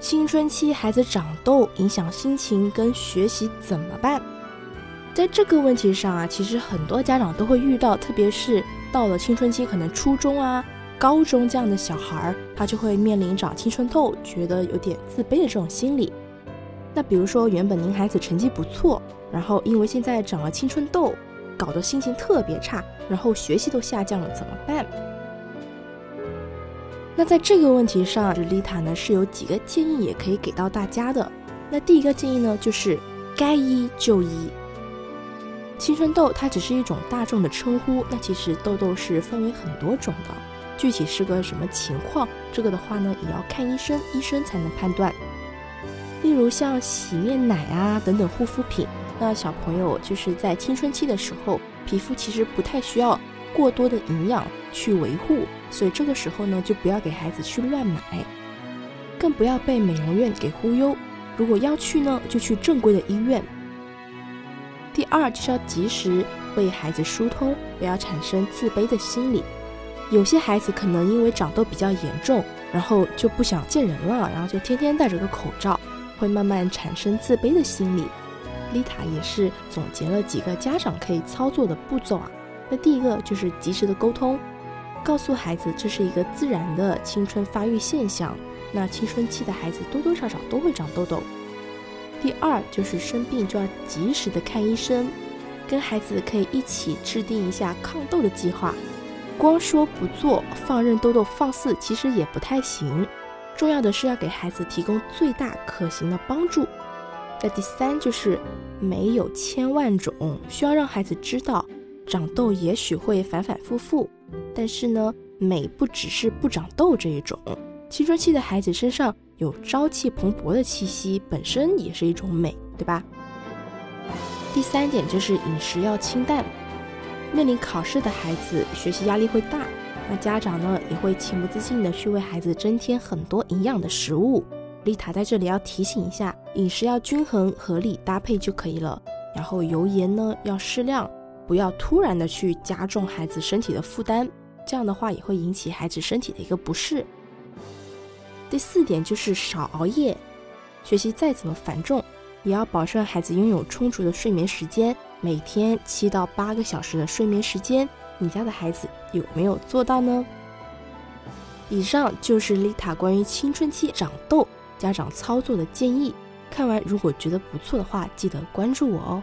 青春期孩子长痘影响心情跟学习怎么办？在这个问题上啊，其实很多家长都会遇到，特别是到了青春期，可能初中啊、高中这样的小孩儿，他就会面临长青春痘，觉得有点自卑的这种心理。那比如说，原本您孩子成绩不错，然后因为现在长了青春痘，搞得心情特别差，然后学习都下降了，怎么办？那在这个问题上，丽塔呢是有几个建议也可以给到大家的。那第一个建议呢，就是该医就医。青春痘它只是一种大众的称呼，那其实痘痘是分为很多种的，具体是个什么情况，这个的话呢也要看医生，医生才能判断。例如像洗面奶啊等等护肤品，那小朋友就是在青春期的时候，皮肤其实不太需要过多的营养去维护。所以这个时候呢，就不要给孩子去乱买，更不要被美容院给忽悠。如果要去呢，就去正规的医院。第二就是要及时为孩子疏通，不要产生自卑的心理。有些孩子可能因为长痘比较严重，然后就不想见人了，然后就天天戴着个口罩，会慢慢产生自卑的心理。丽塔也是总结了几个家长可以操作的步骤啊。那第一个就是及时的沟通。告诉孩子这是一个自然的青春发育现象，那青春期的孩子多多少少都会长痘痘。第二就是生病就要及时的看医生，跟孩子可以一起制定一下抗痘的计划，光说不做，放任痘痘放肆，其实也不太行。重要的是要给孩子提供最大可行的帮助。那第三就是没有千万种，需要让孩子知道，长痘也许会反反复复。但是呢，美不只是不长痘这一种，青春期的孩子身上有朝气蓬勃的气息，本身也是一种美，对吧？第三点就是饮食要清淡，面临考试的孩子学习压力会大，那家长呢也会情不自禁的去为孩子增添很多营养的食物。丽塔在这里要提醒一下，饮食要均衡合理搭配就可以了，然后油盐呢要适量。不要突然的去加重孩子身体的负担，这样的话也会引起孩子身体的一个不适。第四点就是少熬夜，学习再怎么繁重，也要保证孩子拥有充足的睡眠时间，每天七到八个小时的睡眠时间。你家的孩子有没有做到呢？以上就是丽塔关于青春期长痘家长操作的建议。看完如果觉得不错的话，记得关注我哦。